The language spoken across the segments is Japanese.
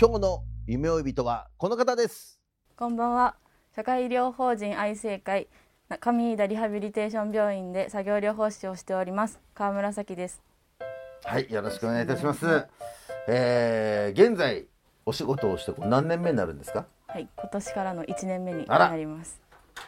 今日の夢追い人はこの方です。こんばんは。社会医療法人愛生会上飯田リハビリテーション病院で作業療法士をしております川村咲です。はいよろしくお願いいたします。えー、現在お仕事をして何年目になるんですか？はい、今年からの1年目になります。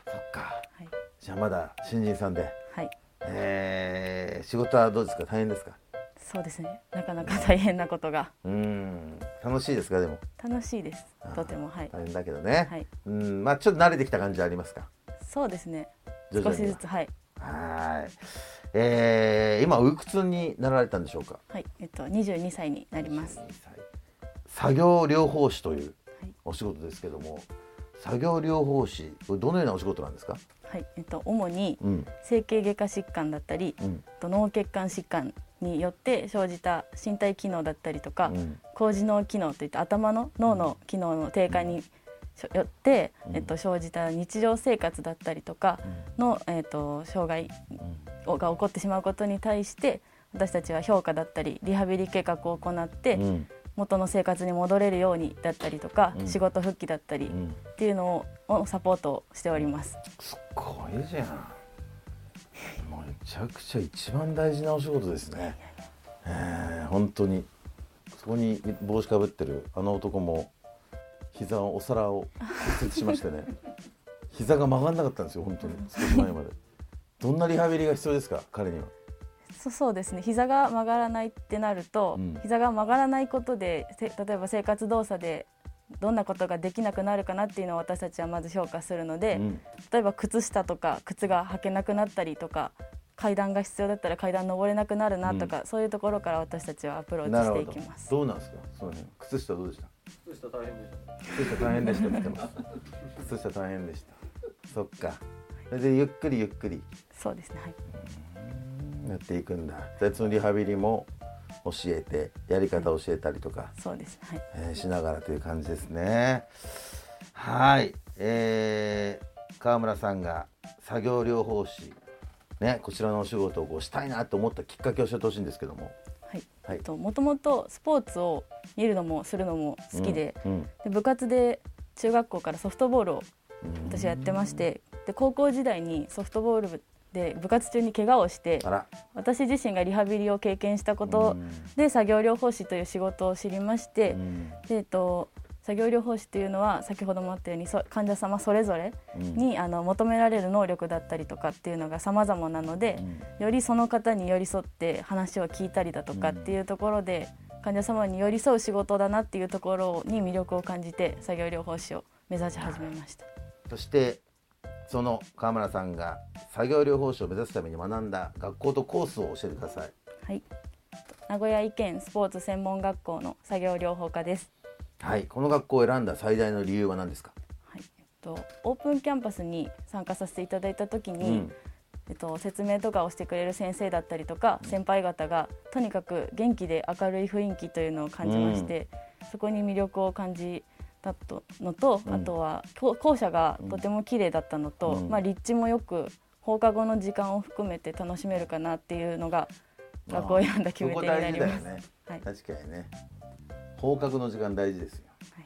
そっか。はい、じゃあまだ新人さんで。はい、えー、仕事はどうですか？大変ですか？そうですね。なかなか大変なことが。うーん楽しいですかでも？楽しいです。とてもはい。大変だけどね、はいうんまあちょっと慣れてきた感じはありますか？そうですね。少しずつはいはい。えー、今おいくつになられたんでしょうか？はいえっと22歳になります。22歳作業療法士というはいお仕事ですけども、作業療法士これどのようなお仕事なんですか？はいえっと主にうん整形外科疾患だったり、うんあと脳血管疾患によって生じた身体機能だったりとか、うん。高次脳機能といった頭の脳の機能の低下によって、えっと、生じた日常生活だったりとかの、えっと、障害をが起こってしまうことに対して私たちは評価だったりリハビリ計画を行って、うん。元の生活に戻れるようにだったりとか、うん。仕事復帰だったりうん。っていうのををサポートしております。すっごいじゃん。ちゃくちゃ一番大事なお仕事ですね。えー、本当に。そこに帽子かぶってるあの男も膝をお皿を骨折しましてね。膝が曲がんなかったんですよ本当に。少し前まで。どんなリハビリが必要ですか彼には？そそうですね。膝が曲がらないってなると、うん。膝が曲がらないことでせ例えば生活動作でどんなことができなくなるかなっていうのを私たちはまず評価するので、うん。例えば靴下とか靴が履けなくなったりとか階段が必要だったら階段登れなくなるなとか、そういうところから私たちはアプローチしていきます。ど。うなんですか？その辺靴下どうでした？靴下大変でした。靴下大変でしたって言ってます。靴下大変でした。そっか。それでゆっくりゆっくり。そうですねはい。やっていくんだ。でそのリハビリも教えてやり方を教えたりとか、そうですはい。えーしながらという感じですね。はい。えー、川村さんが作業療法士ねこちらのお仕事をこうしたいなと思ったきっかけを教えてほしいんですけども。はい。はい。ともともとスポーツを見るのもするのも好きで,、うんで部活で中学校からソフトボールをうん。私はやってましてで高校時代にソフトボールで部活中に怪我をして私自身がリハビリを経験したことうん。で作業療法士という仕事を知りまして、うん。でえっと、作業療法士というのは先ほどもあったようにそ患者様それぞれうん。にあの求められる能力だったりとかっていうのが様々なので、よりその方に寄り添って話を聞いたりだとかっていうところで、患者様に寄り添う仕事だなっていうところに魅力を感じて作業療法士を目指し始めました。そしてその川村さんが作業療法士を目指すために学んだ学校とコースを教えてください。はい、名古屋医研スポーツ専門学校の作業療法科です。はい。この学校を選んだ最大の理由は何ですか？はい、えっとオープンキャンパスに参加させていただいた時に、うん。えっと説明とかをしてくれる先生だったりとか先輩方がとにかく元気で明るい雰囲気というのを感じまして、そこに魅力を感じたとのと、うん。あとは校校舎がとても綺麗だったのと、うん。まあ、立地もよく放課後の時間を含めて楽しめるかなっていうのが学校を選んだ決め手になります。ね、はい。確かにね放課後の時間大事ですよ、は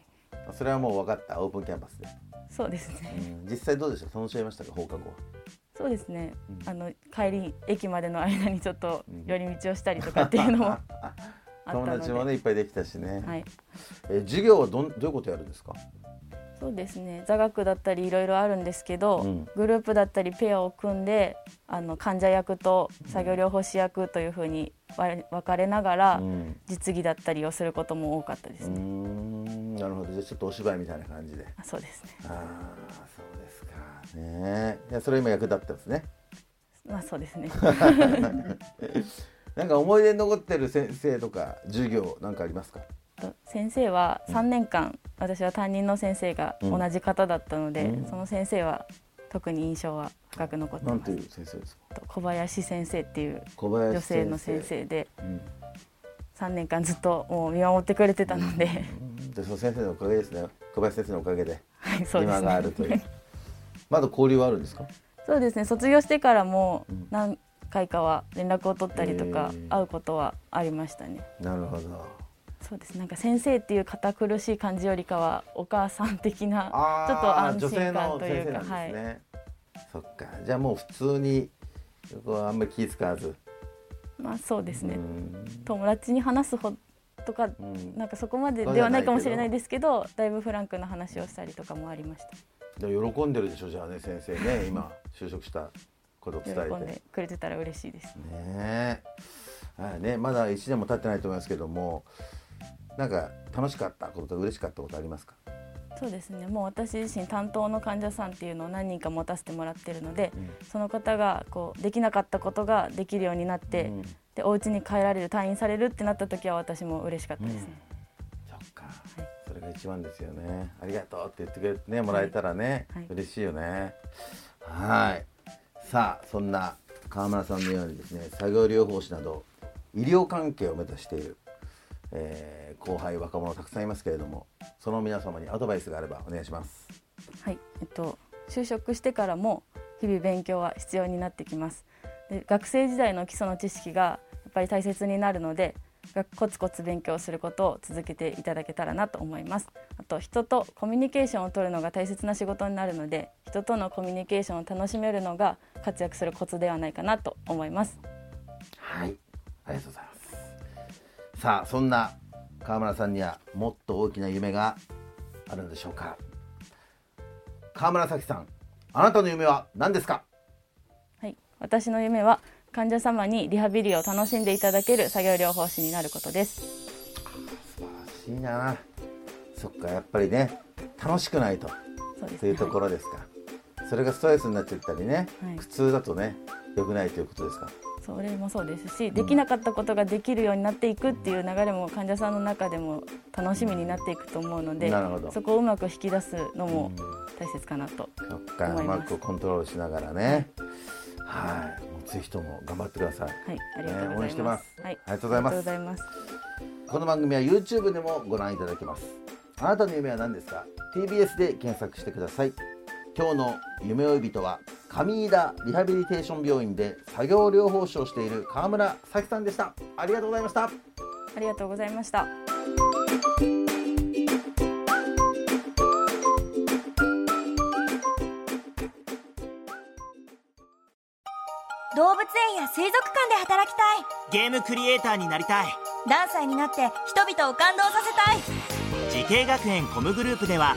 い。それはもう分かった。オープンキャンパスで、そうですね。うん。実際どうでした？楽しめましたか？放課後。はそうですね。うん。あの帰り駅までの間にちょっとうん。寄り道をしたりとか っていうのも、友達もねいっぱいできたしね、はい、え授業はどんどういうことやるんですか？そうですね。座学だったりいろいろあるんですけど、うん。グループだったりペアを組んであの患者役と作業療法士役というふうに分かれながら、うん。実技だったりをすることも多かったですね、ん。なるほど。じゃあちょっとお芝居みたいな感じで。あそうですね。ああそうですか。ね。いやそれ今役立ってますね。まあそうですね。なんか思い出に残ってる先生とか授業なんかありますか？と先生は3年間、私は担任の先生がうん同じ方だったので、うん。その先生は特に印象は深く残ってます。なんていう先生ですか？と小林先生っていう女性の先生でうん。3年間ずっともう見守ってくれてたので、でその先生のおかげですね。小林先生のおかげで今があるという。まだ交流はあるんですか？そうですね。卒業してからもうん。何回かは連絡を取ったりとか会うことはありましたね。なるほどそうですなんか先生っていう堅苦しい感じよりかはお母さん的なちょっと安心感のというか先生なんですはい。ね、そっか。じゃあもう普通にあんまり気使わず。まあそうですね。うん。友達に話すほとかうん。なんかそこまでではないかもしれないですけどだいぶフランクな話をしたりとかもありました。で喜んでるでしょじゃあね先生ね今就職したことを伝えて。喜んでくれてたら嬉しいです。ねえ。はいね。まだ1年も経ってないと思いますけどもなんか楽しかったことと嬉しかったことありますか？そうですね。もう私自身担当の患者さんっていうのを何人か持たせてもらってるので、うん。その方がこうできなかったことができるようになって、うん。でお家に帰られる退院されるってなった時は私も嬉しかったですね、そっか、それが一番ですよね。ありがとうって言ってくれてねもらえたらね、はい。嬉しいよね。はい。さあそんな川村さんのようにですね作業療法士など医療関係を目指している、えー後輩若者たくさんいますけれどもその皆様にアドバイスがあればお願いします。はいえっと就職してからも日々勉強は必要になってきます。で学生時代の基礎の知識がやっぱり大切になるのでがコツコツ勉強することを続けていただけたらなと思います。あと人とコミュニケーションを取るのが大切な仕事になるので人とのコミュニケーションを楽しめるのが活躍するコツではないかなと思います。はいありがとうございますさあそんな川村さんにはもっと大きな夢があるのでしょうか。川村咲さんあなたの夢は何ですか？はい、私の夢は患者様にリハビリを楽しんでいただける作業療法士になることです。素晴らしいな。そっかやっぱりね楽しくないとそうですというところですか、それがストレスになっちゃったりね、はい。苦痛だとね良くないということですかそれもそうですしできなかったことができるようになっていくっていう流れも患者さんの中でも楽しみになっていくと思うのでそこをうまく引き出すのも大切かなと、思います。まくコントロールしながらね。はい。もうぜひとも頑張ってください。はい、ありがとうございま。ます。す。はます。この番組は YouTube でもご覧いただけます。あなたの夢は何ですか？TBS で検索してください今日の夢追い人は上井田リハビリテーション病院で作業療法士をしている川村咲さんでした。ありがとうございました。ありがとうございました。動物園や水族館で働きたい。ゲームクリエイターになりたい。ダンサーになって人々を感動させたい。滋慶学園 COMグループでは